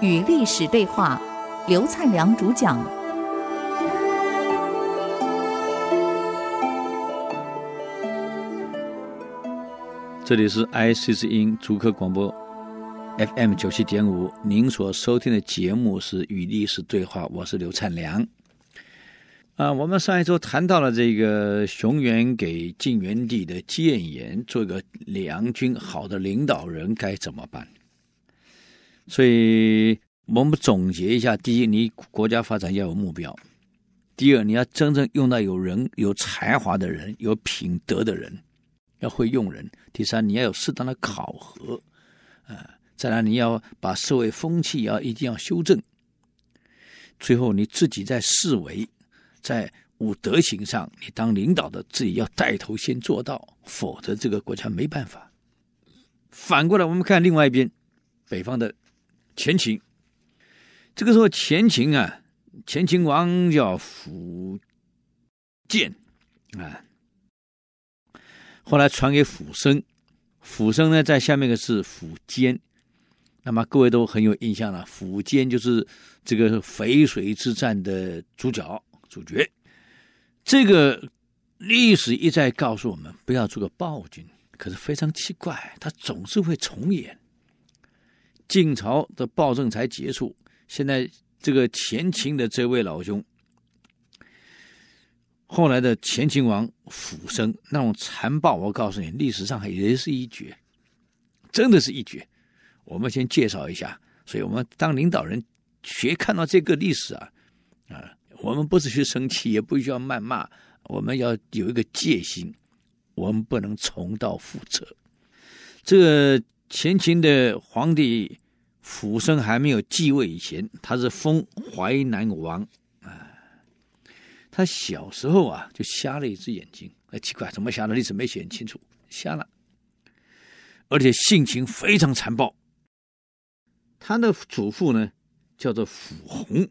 与历史对话，刘灿良主讲。这里是 IC 之音竹科广播 FM 九七点五，您所收听的节目是《与历史对话》，我是刘灿良。啊，我们上一周谈到了这个熊原给晋元帝的谏言，做一个良君、好的领导人该怎么办？所以我们总结一下：第一，你国家发展要有目标；第二，你要真正用到有人、有才华的人、有品德的人，要会用人；第三，你要有适当的考核；啊，再来，你要把社会风气要一定要修正；最后，你自己在思维。在五德行上，你当领导的自己要带头先做到，否则这个国家没办法。反过来，我们看另外一边，北方的前秦。这个时候，前秦啊，前秦王叫苻建啊，后来传给苻生，苻生呢在下面的是苻坚。那么各位都很有印象了，苻坚就是这个淝水之战的主角。主角，这个历史一再告诉我们不要做个暴君，可是非常奇怪，他总是会重演。晋朝的暴政才结束，现在这个前秦的这位老兄，后来的前秦王苻生那种残暴，我告诉你，历史上也是一绝，真的是一绝。我们先介绍一下，所以我们当领导人学看到这个历史啊，啊。我们不是去生气，也不需要谩骂，我们要有一个戒心，我们不能重蹈覆辙。这个前秦的皇帝苻生还没有继位以前，他是封淮南王啊。他小时候啊就瞎了一只眼睛，哎，奇怪，怎么瞎的？历史没写清楚，瞎了，而且性情非常残暴。他的祖父呢叫做苻弘。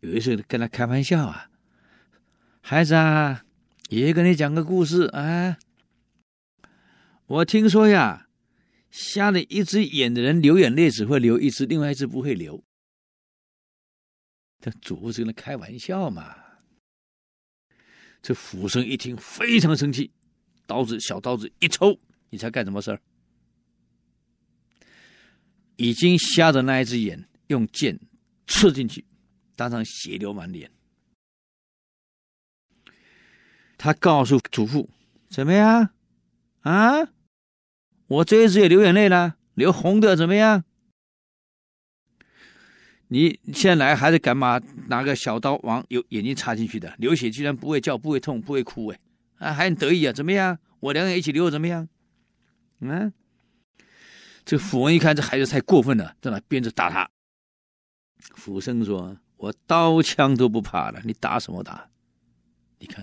有一次跟他开玩笑啊，孩子啊，爷爷跟你讲个故事啊。我听说呀，瞎了一只眼的人流眼泪只会流一只，另外一只不会流。这祖父是跟他开玩笑嘛。这苻生一听非常生气，刀子小刀子一抽，你猜干什么事儿？已经瞎的那一只眼用剑刺进去。当场血流满脸，他告诉祖父：“怎么样？啊，我这一次也流眼泪了，流红的，怎么样？你现在来还是敢把拿个小刀往有眼睛插进去的？流血居然不会叫，不会痛，不会哭，哎，啊，还很得意啊？怎么样？我两个一起流，怎么样？嗯，这个苻文一看这孩子太过分了，在那鞭子打他。苻生说。”我刀枪都不怕了，你打什么打？你看，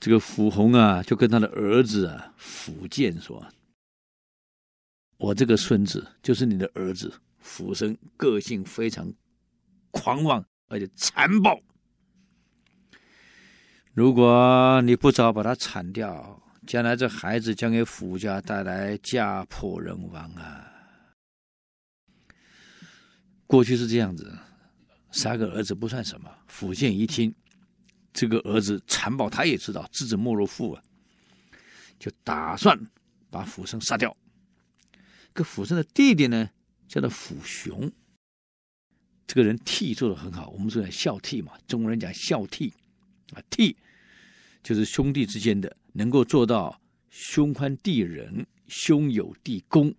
这个苻弘啊，就跟他的儿子啊苻建说：“我这个孙子就是你的儿子苻生，个性非常狂妄，而且残暴。如果你不早把他铲掉，将来这孩子将给苻家带来家破人亡啊！过去是这样子。”杀个儿子不算什么。苻建一听，这个儿子残暴，他也知道知子莫若父啊，就打算把苻生杀掉。这苻生的弟弟呢，叫做苻雄，这个人悌做的很好。我们说孝悌嘛，中国人讲孝悌啊，悌就是兄弟之间的能够做到兄宽弟仁，兄友弟恭。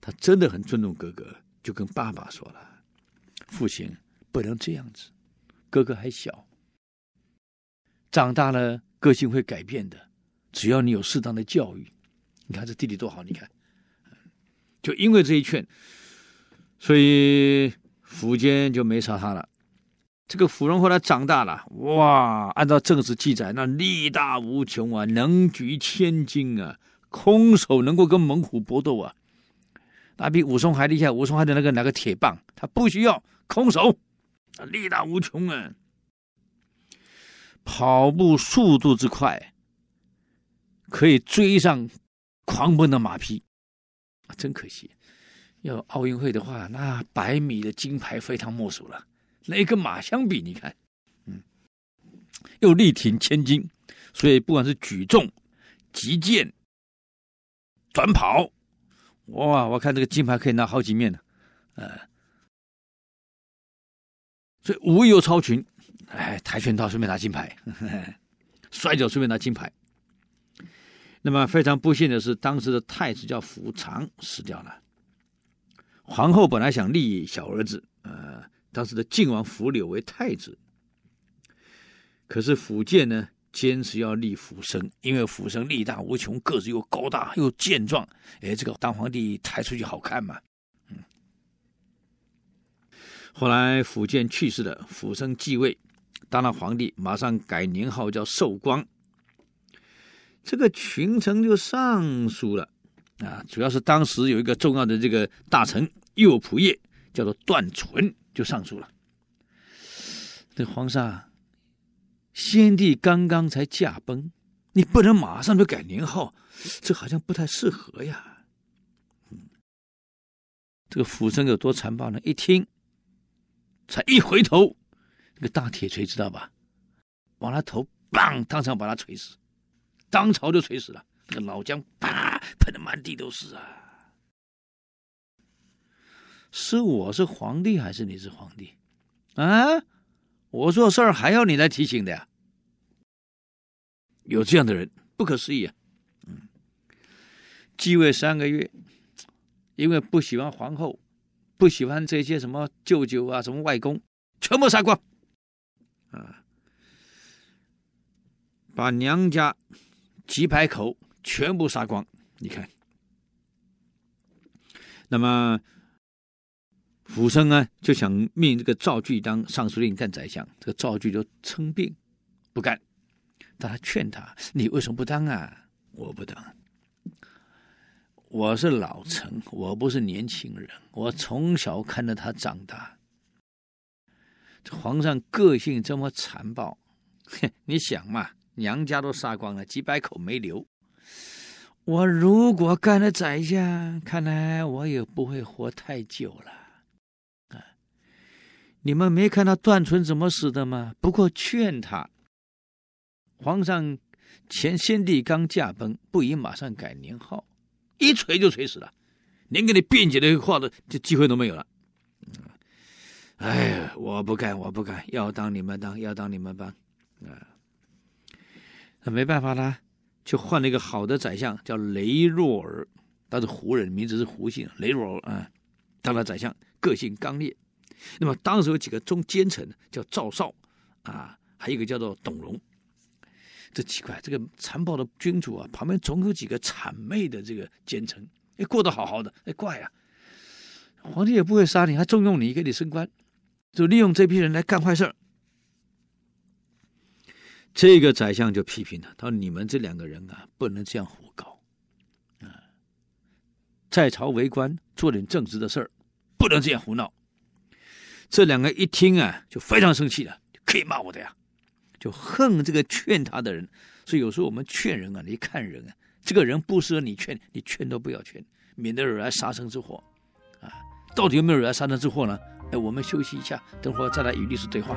他真的很尊重哥哥，就跟爸爸说了，父亲。不能这样子，哥哥还小，长大了个性会改变的。只要你有适当的教育，你看这弟弟多好，你看，就因为这一劝，所以苻坚就没杀他了。这个芙蓉后来长大了，哇，按照正史记载，那力大无穷啊，能举千斤啊，空手能够跟猛虎搏斗啊，那比武松还厉害。武松还得那个拿个铁棒，他不需要空手。力大无穷啊！跑步速度之快，可以追上狂奔的马匹，啊，真可惜。要奥运会的话，那百米的金牌非他莫属了。那跟马相比，你看，嗯，又力挺千斤，所以不管是举重、击剑、短跑，哇，我看这个金牌可以拿好几面呢，呃，所以武艺又超群，哎，跆拳道顺便拿金牌，摔跤顺便拿金牌。那么非常不幸的是，当时的太子叫府常死掉了。皇后本来想立小儿子，呃，当时的晋王福柳为太子，可是福建呢坚持要立福生，因为福生力大无穷，个子又高大又健壮，哎，这个当皇帝抬出去好看嘛。后来府建去世了，府生继位，当了皇帝，马上改年号叫寿光，这个群臣就上书了。啊，主要是当时有一个重要的这个大臣右仆射，叫做段纯，就上书了。这皇上，先帝刚刚才驾崩，你不能马上就改年号，这好像不太适合呀。这个府生有多残暴呢？一听，才一回头，那个大铁锤知道吧？往他头，棒，当场把他锤死，当朝就锤死了。那个老姜啪喷的满地都是啊！是我是皇帝还是你是皇帝啊？我做事儿还要你来提醒的呀？有这样的人，不可思议啊！嗯，继位三个月，因为不喜欢皇后，不喜欢这些什么舅舅啊、什么外公，全部杀光啊！把娘家几百口。全部杀光，你看。那么，府生呢，就想命这个赵据当尚书令干宰相。这个赵据就称病，不干。但他劝他：“你为什么不当啊？我不当。我是老臣，我不是年轻人。我从小看着他长大。这皇上个性这么残暴，哼，你想嘛，娘家都杀光了，几百口没留。”我如果干了宰相，看来我也不会活太久了。啊，你们没看到段纯怎么死的吗？不过劝他，皇上前先帝刚驾崩，不宜马上改年号，一锤就锤死了，连给你辩解的话的这机会都没有了。哎，我不干，我不干，要当你们当，要当你们当。啊，那没办法了。就换了一个好的宰相，叫雷若尔，他是胡人，名字是胡姓，雷若尔啊，当了宰相，个性刚烈。那么当时有几个中奸臣，叫赵绍啊，还有一个叫做董荣。这奇怪，这个残暴的君主啊，旁边总有几个谄媚的这个奸臣，哎，过得好好的，哎，怪啊，皇帝也不会杀你，还重用你，给你升官，就利用这批人来干坏事。这个宰相就批评他，他说：“你们这两个人啊，不能这样胡搞啊！在朝为官，做点正直的事儿，不能这样胡闹。”这两个一听啊，就非常生气了，可以骂我的呀，就恨这个劝他的人。所以有时候我们劝人啊，你看人啊，这个人不适合你劝，你劝都不要劝，免得惹来杀身之祸啊！到底有没有惹来杀身之祸呢？哎，我们休息一下，等会儿再来与律师对话。